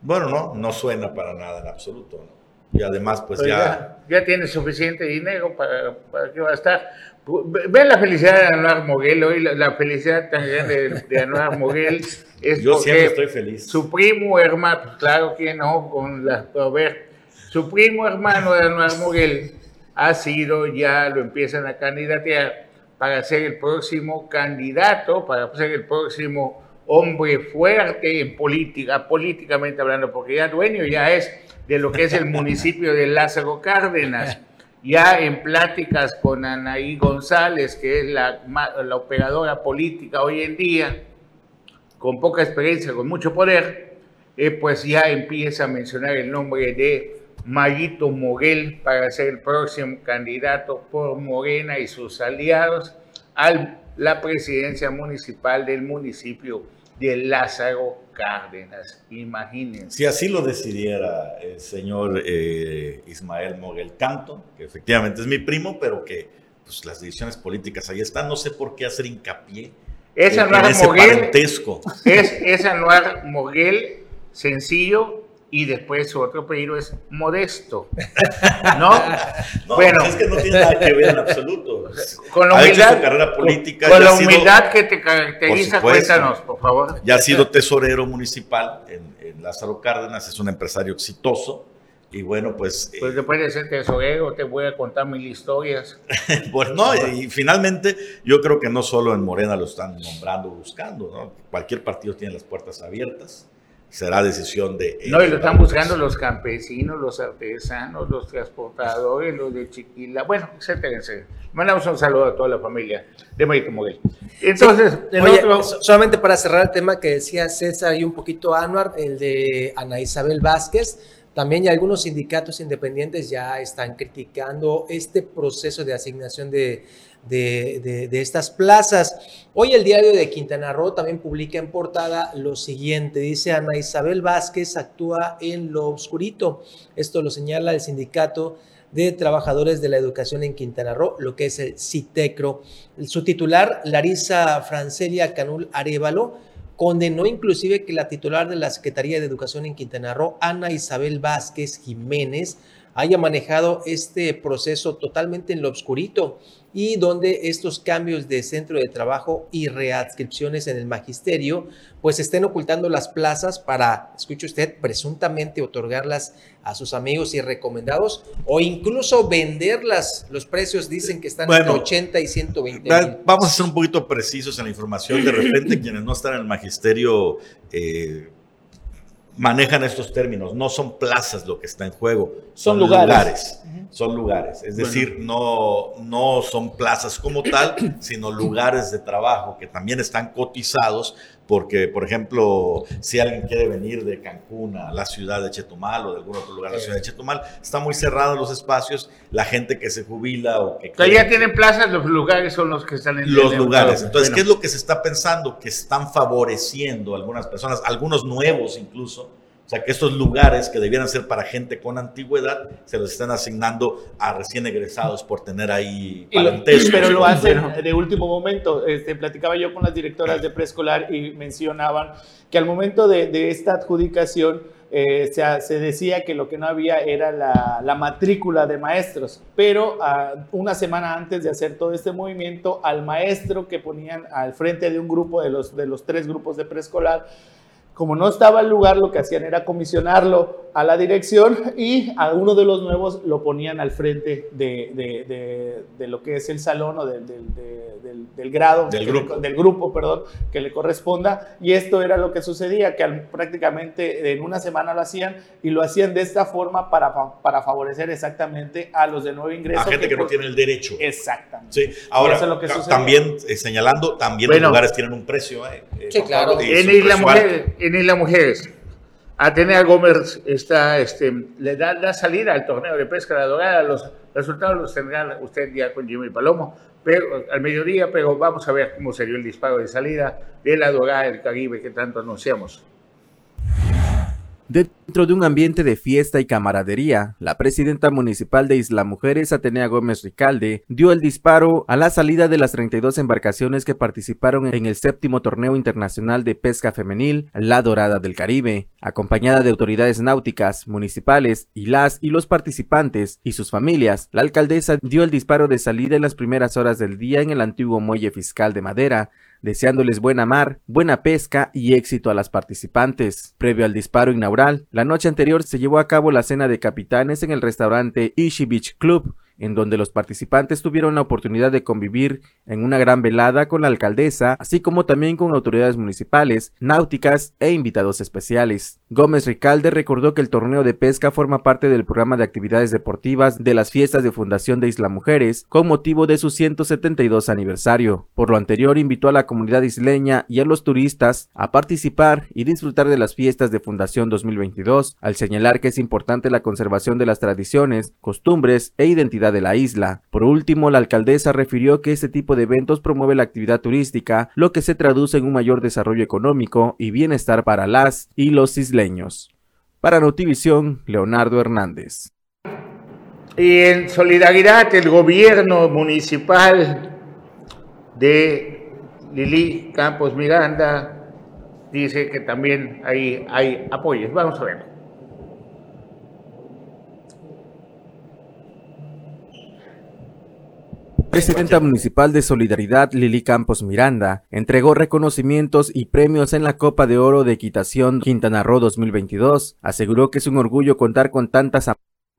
Bueno, no, no suena para nada en absoluto. ¿no? Y además, pues ya... ya, ya tiene suficiente dinero para, para que va a estar. Ve- Ve la felicidad de Anuar Moguel hoy, la, la felicidad tan grande de, de Anuar Moguel es Yo porque siempre estoy feliz. su primo hermano, claro que no, con la, a ver, su primo hermano de Anuar Moguel ha sido, ya lo empiezan a candidatear para ser el próximo candidato, para ser el próximo hombre fuerte en política, políticamente hablando, porque ya dueño ya es de lo que es el municipio de Lázaro Cárdenas. Ya en pláticas con Anaí González, que es la, la operadora política hoy en día, con poca experiencia, con mucho poder, eh, pues ya empieza a mencionar el nombre de Mayito Moguel para ser el próximo candidato por Morena y sus aliados a la presidencia municipal del municipio de Lázaro Cárdenas. Imagínense. Si así lo decidiera el señor eh, Ismael Moguel Canto, que efectivamente es mi primo, pero que pues, las decisiones políticas ahí están, no sé por qué hacer hincapié Es en- en ese Moguel. parentesco. Es, es Anuar Moguel, sencillo, y después su otro apellido es Modesto. ¿No? No, bueno, es que no tiene nada que ver en absoluto. con la humildad, carrera política. con la ha sido- humildad que te caracteriza, Por supuesto. cuéntanos, por favor. Ya ha sido tesorero municipal en, en Lázaro Cárdenas, es un empresario exitoso. Y bueno, pues, eh, Pues después de ser tesorero te voy a contar mil historias. pues no, y finalmente yo creo que no solo en Morena lo están nombrando buscando, ¿no? Cualquier partido tiene las puertas abiertas, será decisión de... No, y lo están buscando los campesinos, los artesanos, los transportadores, los de Chiquila, bueno, etcétera, etcétera. Mandamos un saludo a toda la familia de Mayito Moguel. Entonces, el Oye, otro... so- solamente para cerrar el tema que decía César y un poquito Anuar, el de Ana Isabel Vázquez, También ya algunos sindicatos independientes ya están criticando este proceso de asignación de, de, estas plazas. Hoy el diario de Quintana Roo también publica en portada lo siguiente. Dice Ana Isabel Vázquez actúa en lo oscurito. Esto lo señala el sindicato de Trabajadores de la Educación en Quintana Roo, lo que es el CITECRO. Su titular, Larisa Francelia Canul Arevalo, condenó inclusive que la titular de la Secretaría de Educación en Quintana Roo, Ana Isabel Vázquez Jiménez, haya manejado este proceso totalmente en lo obscurito y donde estos cambios de centro de trabajo y readscripciones en el magisterio pues estén ocultando las plazas para, escuche usted, presuntamente otorgarlas a sus amigos y recomendados o incluso venderlas. Los precios dicen que están entre 80 y 120 mil. Vamos a ser un poquito precisos en la información. De repente quienes no están en el magisterio... Eh, manejan estos términos. No son plazas lo que está en juego, son, lugares. Son lugares. Es decir, no, no son plazas como tal, sino lugares de trabajo que también están cotizados porque, por ejemplo, si alguien quiere venir de Cancún a la ciudad de Chetumal o de algún otro lugar de la ciudad de Chetumal, está muy cerrado los espacios, la gente que se jubila o que... ya tienen plazas, los lugares son los que están en Los lugares. Entonces, ¿qué es lo que se está pensando? Que están favoreciendo a algunas personas, algunos nuevos incluso, sea, que estos lugares que debieran ser para gente con antigüedad se los están asignando a recién egresados por tener ahí parentesco. Pero lo hacen de último momento. Este, platicaba yo con las directoras de preescolar y mencionaban que al momento de, esta adjudicación eh, se, decía que lo que no había era la, matrícula de maestros, pero ah, una semana antes de hacer todo este movimiento, al maestro que ponían al frente de un grupo de los, de los tres grupos de preescolar, como no estaba el lugar, lo que hacían era comisionarlo a la dirección y a uno de los nuevos lo ponían al frente de, lo que es el salón o del, grado, del grupo. del grupo, perdón, que le corresponda. Y esto era lo que sucedía, que prácticamente en una semana lo hacían y lo hacían de esta forma para, para favorecer exactamente a los de nuevo ingreso. A gente que, no tiene el derecho. Exactamente. Sí, ahora, también eh, señalando, también los lugares tienen un precio. Eh, sí, claro. En Isla, Mujer, en Isla Mujeres, Atenea Gómez está, este, le da la salida al torneo de pesca de la dorada. Los resultados los tendrá usted ya con Jimmy Palomo pero, al mediodía, pero vamos a ver cómo sería el disparo de salida de la dorada del Caribe que tanto anunciamos. Dentro de un ambiente de fiesta y camaradería, la presidenta municipal de Isla Mujeres, Atenea Gómez Ricalde, dio el disparo a la salida de las 32 embarcaciones que participaron en el séptimo torneo internacional de pesca femenil, La Dorada del Caribe, acompañada de autoridades náuticas, municipales y las y los participantes y sus familias. La alcaldesa dio el disparo de salida en las primeras horas del día en el antiguo muelle fiscal de madera, deseándoles buena mar, buena pesca y éxito a las participantes. Previo al disparo inaugural, la noche anterior se llevó a cabo la cena de capitanes en el restaurante Ishi Beach Club, en donde los participantes tuvieron la oportunidad de convivir en una gran velada con la alcaldesa, así como también con autoridades municipales, náuticas e invitados especiales. Gómez Ricalde recordó que el torneo de pesca forma parte del programa de actividades deportivas de las fiestas de Fundación de Isla Mujeres con motivo de su 172 aniversario. Por lo anterior, invitó a la comunidad isleña y a los turistas a participar y disfrutar de las fiestas de Fundación 2022, al señalar que es importante la conservación de las tradiciones, costumbres e identidad de la isla. Por último, la alcaldesa refirió que este tipo de eventos promueve la actividad turística, lo que se traduce en un mayor desarrollo económico y bienestar para las y los isleños. Para Notivisión, Leonardo Hernández. Y en solidaridad, el gobierno municipal de Lili Campos Miranda dice que también hay, hay apoyos. Vamos a ver. Presidenta Municipal de Solidaridad Lili Campos Miranda entregó reconocimientos y premios en la Copa de Oro de Equitación Quintana Roo 2022. Aseguró que es un orgullo contar con tantas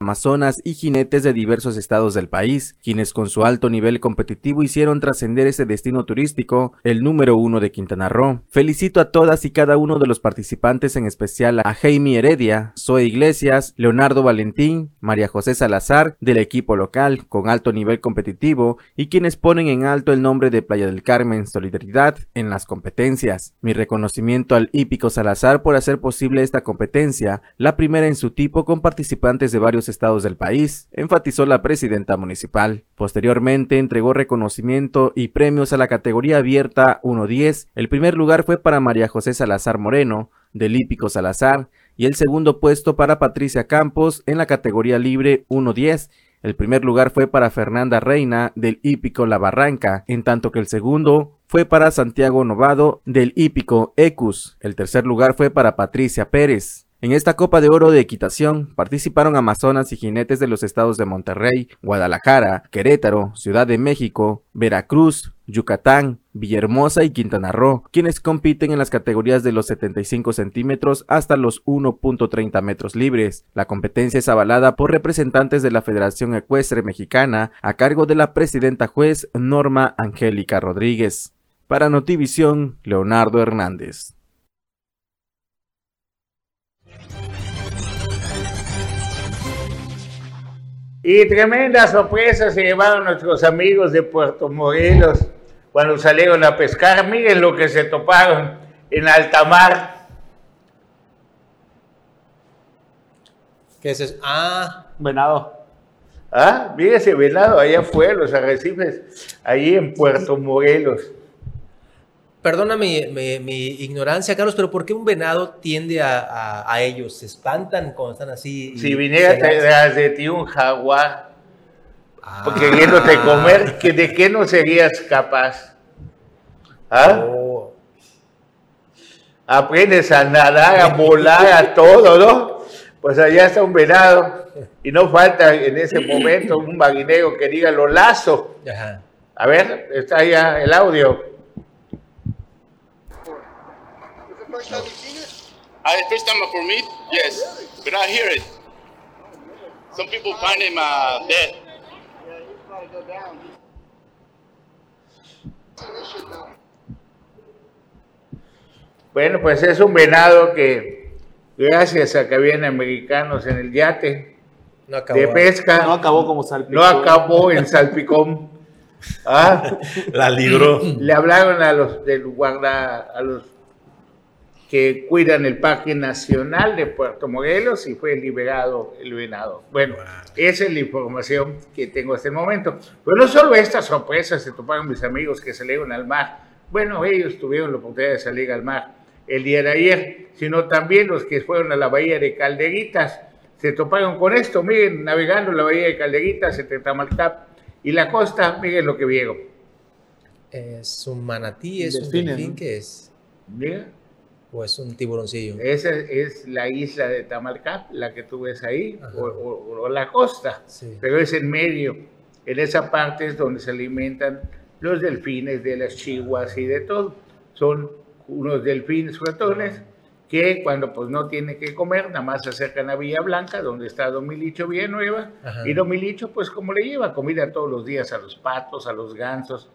amazonas y jinetes de diversos estados del país, quienes con su alto nivel competitivo hicieron trascender ese destino turístico, el número uno de Quintana Roo. Felicito a todas y cada uno de los participantes, en especial a Jaime Heredia, Zoe Iglesias, Leonardo Valentín, María José Salazar, del equipo local, con alto nivel competitivo, y quienes ponen en alto el nombre de Playa del Carmen Solidaridad en las competencias. Mi reconocimiento al hípico Salazar por hacer posible esta competencia, la primera en su tipo con participantes de varios estados del país, enfatizó la presidenta municipal. Posteriormente entregó reconocimiento y premios a la categoría abierta 1-10. El primer lugar fue para María José Salazar Moreno, del Hípico Salazar, y el segundo puesto para Patricia Campos en la categoría libre 1-10. El primer lugar fue para Fernanda Reina del Hípico La Barranca, en tanto que el segundo fue para Santiago Novado del Hípico Ecus. El tercer lugar fue para Patricia Pérez. En esta Copa de Oro de Equitación participaron amazonas y jinetes de los estados de Monterrey, Guadalajara, Querétaro, Ciudad de México, Veracruz, Yucatán, Villahermosa y Quintana Roo, quienes compiten en las categorías de los 75 centímetros hasta los 1.30 metros libres. La competencia es avalada por representantes de la Federación Ecuestre Mexicana a cargo de la presidenta juez Norma Angélica Rodríguez. Para Notivisión, Leonardo Hernández. Y tremenda sorpresa se llevaron nuestros amigos de Puerto Morelos cuando salieron a pescar. Miren lo que se toparon en alta mar. ¿Qué es eso? Ah, Venado. Ah, mira ese venado allá fue, los arrecifes, allí en Puerto Morelos. Perdona mi, mi- mi ignorancia, Carlos, pero ¿por qué un venado tiende a, a- a ellos? ¿Se espantan cuando están así? Si viniera detrás de ti un jaguar Ah. queriéndote comer, ¿que ¿de qué no serías capaz? ¿Ah? Oh, Aprendes a nadar, a volar, a todo, ¿no? Pues allá está un venado y no falta en ese momento un marinero que diga lo lazo. ajá. A ver, está allá el audio. I first time for me, yes, but I hear it. Some people find him uh, dead. Bueno, pues es un venado que, gracias a que habían americanos en el yate No acabó. de pesca, No acabó como salpicón. no acabó en salpicón. Ah, La libró. le hablaron a los del guarda, a los que cuidan el Parque Nacional de Puerto Morelos y fue liberado el venado. Bueno, esa es la información que tengo hasta el momento. Pero no solo estas sorpresas se toparon mis amigos que salieron al mar. Bueno, ellos tuvieron la oportunidad de salir al mar el día de ayer, sino también los que fueron a la bahía de Calderitas. Se toparon con esto, miren, navegando la bahía de Calderitas entre Tamalcap y la costa, miren lo que vieron. Es un manatí, es un delfín, ¿no? ¿qué es? Mira. ¿O es un tiburoncillo? Esa es la isla de Tamalcap, la que tú ves ahí, o, o- o la costa, Sí. pero es en medio. En esa parte es donde se alimentan los delfines de las chihuas y de todo. Son unos delfines ratones que cuando pues no tienen que comer, nada más se acercan a Villa Blanca, donde está Don Milicho Villanueva, Ajá. y Don Milicho pues como le lleva comida todos los días a los patos, a los gansos,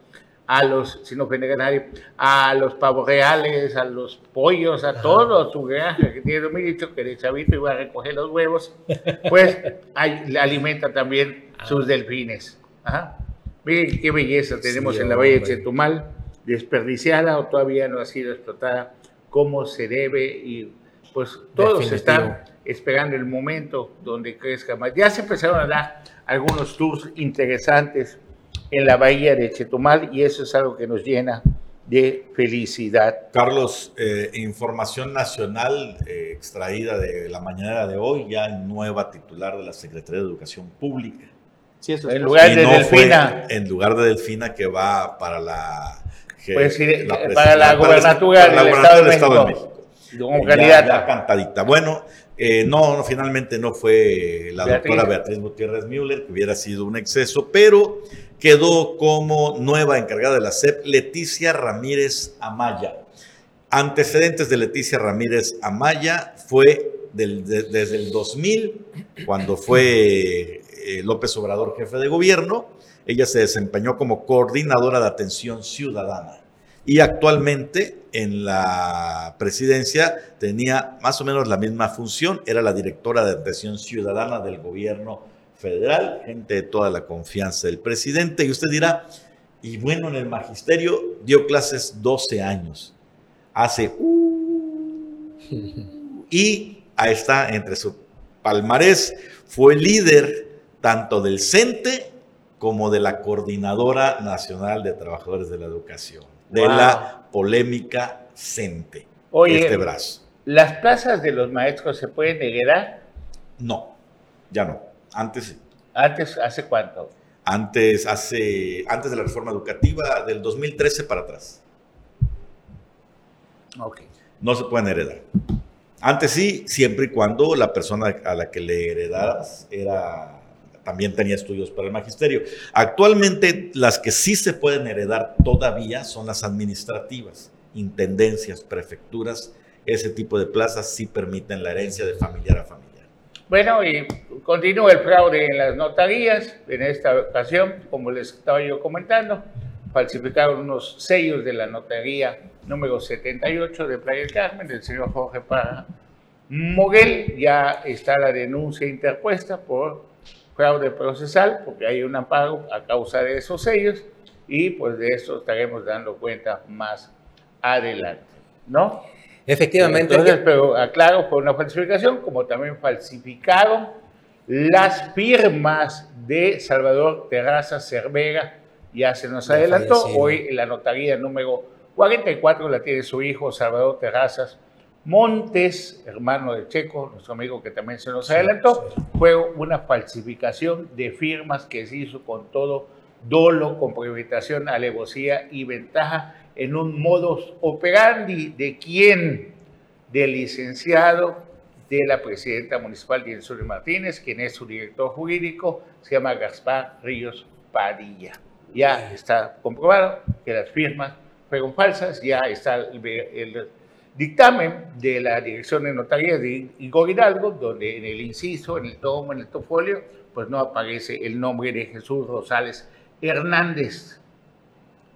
a los, si no a nadie, a los pavos reales, a los pollos, a todo su granja que tiene Don Milicho, que de chavito iba a recoger los huevos, pues le alimenta también sus delfines. Ajá. Miren qué belleza tenemos Sí, en la bahía de hombre. Chetumal, desperdiciada o todavía no ha sido explotada como se debe y pues todos Definitivo. están esperando el momento donde crezca más. Ya se empezaron a dar algunos tours interesantes en la bahía de Chetumal y eso es algo que nos llena de felicidad. Carlos, eh, información nacional eh, extraída de la mañana de hoy, ya nueva titular de la Secretaría de Educación Pública. Sí, eso En es lugar Y de no Delfina, fue en lugar de Delfina que va para la, que- Pues sí, la para la la del gobernatura Estado de México. como Ya- candidata. ya cantadita. Bueno, eh, no, no, finalmente no fue la Beatriz. doctora Beatriz Gutiérrez Müller, que hubiera sido un exceso, pero quedó como nueva encargada de la SEP Leticia Ramírez Amaya. Antecedentes de Leticia Ramírez Amaya fue desde el 2000, cuando fue eh, López Obrador jefe de gobierno, ella se desempeñó como coordinadora de atención ciudadana. Y actualmente en la presidencia tenía más o menos la misma función, era la directora de atención ciudadana del gobierno federal, gente de toda la confianza del presidente. Y usted dirá, y bueno, en el magisterio dio clases 12 años. Hace... y ahí está, entre su palmarés, fue líder tanto del CENTE como de la Coordinadora Nacional de Trabajadores de la Educación, de Wow. la polémica CENTE, Oye, este brazo. ¿las plazas de los maestros se pueden heredar? No, ya no. Antes sí. Antes, ¿hace cuánto? Antes, hace, antes de la reforma educativa del 2013 para atrás. Ok. No se pueden heredar. Antes sí, siempre y cuando la persona a la que le heredaras era también tenía estudios para el magisterio. Actualmente las que sí se pueden heredar todavía son las administrativas, intendencias, prefecturas, ese tipo de plazas sí permiten la herencia de familiar a familiar. Bueno, y continúa el fraude en las notarías. En esta ocasión, como les estaba yo comentando, falsificaron unos sellos de la notaría número 78 de Playa del Carmen, del señor Jorge Parra Moguel. Ya está la denuncia interpuesta por fraude procesal, porque hay un amparo a causa de esos sellos, y pues de eso estaremos dando cuenta más adelante, ¿no? Efectivamente. Entonces, pero aclaro, fue una falsificación, como también falsificaron las firmas de Salvador Terraza Cervera, ya se nos adelantó, fallecido. hoy la notaría número 44 la tiene su hijo Salvador Terrazas Montes, hermano de Checo, nuestro amigo que también se nos adelantó, fue una falsificación de firmas que se hizo con todo dolo, con previtación, alevosía y ventaja en un modus operandi de quién, del licenciado de la presidenta municipal Diensuri Martínez, quien es su director jurídico, se llama Gaspar Ríos Padilla. Ya está comprobado que las firmas fueron falsas, ya está el, el dictamen de la Dirección de Notarías de Igor Hidalgo, donde en el inciso, en el tomo, en el tofolio, pues no aparece el nombre de Jesús Rosales Hernández,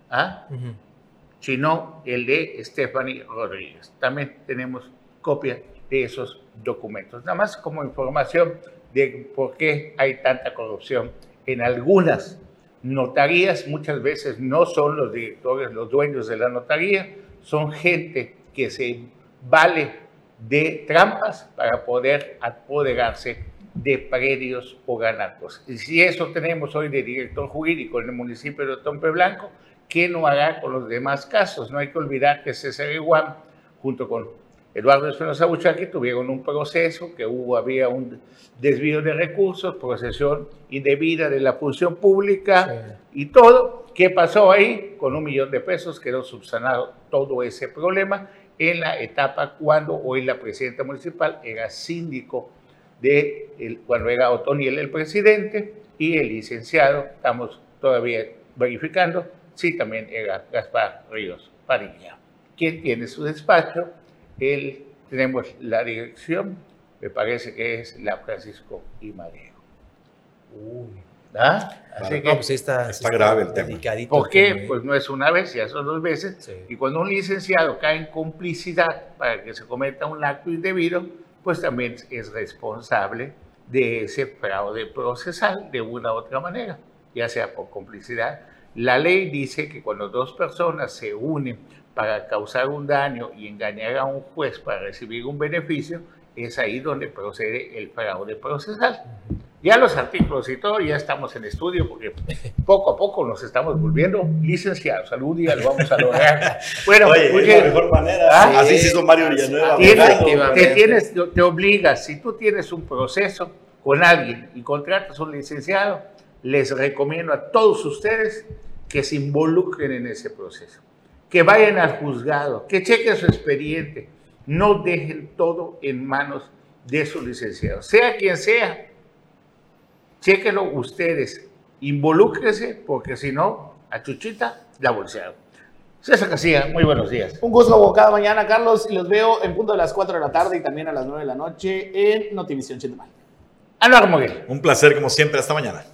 ¿ah? Sino el de Stephanie Rodríguez. También tenemos copia de esos documentos. Nada más como información de por qué hay tanta corrupción en algunas notarías. Muchas veces no son los directores, los dueños de la notaría, son gente que se vale de trampas para poder apoderarse de predios o ganados. Y si eso tenemos hoy de director jurídico en el municipio de Tompe Blanco, ¿qué no hará con los demás casos? No hay que olvidar que César Iguam, junto con Eduardo Espinosa Buchaki, tuvieron un proceso, que hubo, había un desvío de recursos, procesión indebida de la función pública y todo. ¿Qué pasó ahí? Con un millón de pesos quedó subsanado todo ese problema en la etapa cuando hoy la presidenta municipal era síndico de el, cuando era Otoniel el presidente y el licenciado, estamos todavía verificando, sí también era Gaspar Ríos Padilla. ¿Quién tiene su despacho? Él, tenemos la dirección, me parece que es la Francisco y Madero. ¿Ah? Así No, que, pues está, Está grave el tema. ¿Por qué? ¿eh? Pues no es una vez, ya son dos veces. Sí. Y cuando un licenciado cae en complicidad para que se cometa un acto indebido, pues también es responsable de ese fraude procesal de una u otra manera, ya sea por complicidad. La ley dice que cuando dos personas se unen para causar un daño y engañar a un juez para recibir un beneficio, es ahí donde procede el fraude procesal. Ya los artículos y todo, ya estamos en estudio porque poco a poco nos estamos volviendo licenciados. Algún día lo vamos a lograr. Bueno, Oye, es la mejor manera. Ah, Así sí. se hizo Mario Villanueva. tienes- te, tienes, te obligas, si tú tienes un proceso con alguien y contratas a un licenciado, les recomiendo a todos ustedes que se involucren en ese proceso, que vayan al juzgado, que chequen su expediente, no dejen todo en manos de su licenciado, sea quien sea, chequenlo ustedes, involúcrense, porque si no, a Chuchita la bolsearon. César Casilla, muy buenos días. Un gusto como cada mañana, Carlos, y los veo en punto de las 4 de la tarde y también a las 9 de la noche en Notivisión Chetumal. Álvaro Moguel. Un placer como siempre, hasta mañana.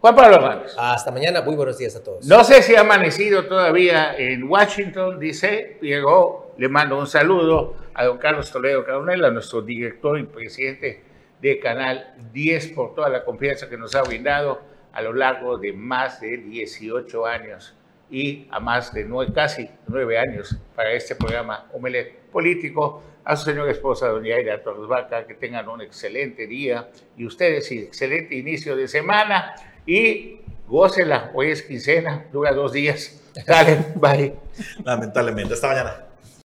Juan Pablo Hernández. Hasta mañana, muy buenos días a todos. No sé si ha amanecido todavía en Washington, dice, llegó, le mando un saludo a don Carlos Toledo Caronel, a nuestro director y presidente de Canal 10, por toda la confianza que nos ha brindado a lo largo de más de 18 años y a más de nueve, casi nueve años para este programa Omelet Político. A su señora esposa, doña Aida Torres Vaca, que tengan un excelente día y ustedes excelente inicio de semana y gócela, hoy es quincena, dura dos días. Dale, bye. Lamentablemente, hasta mañana.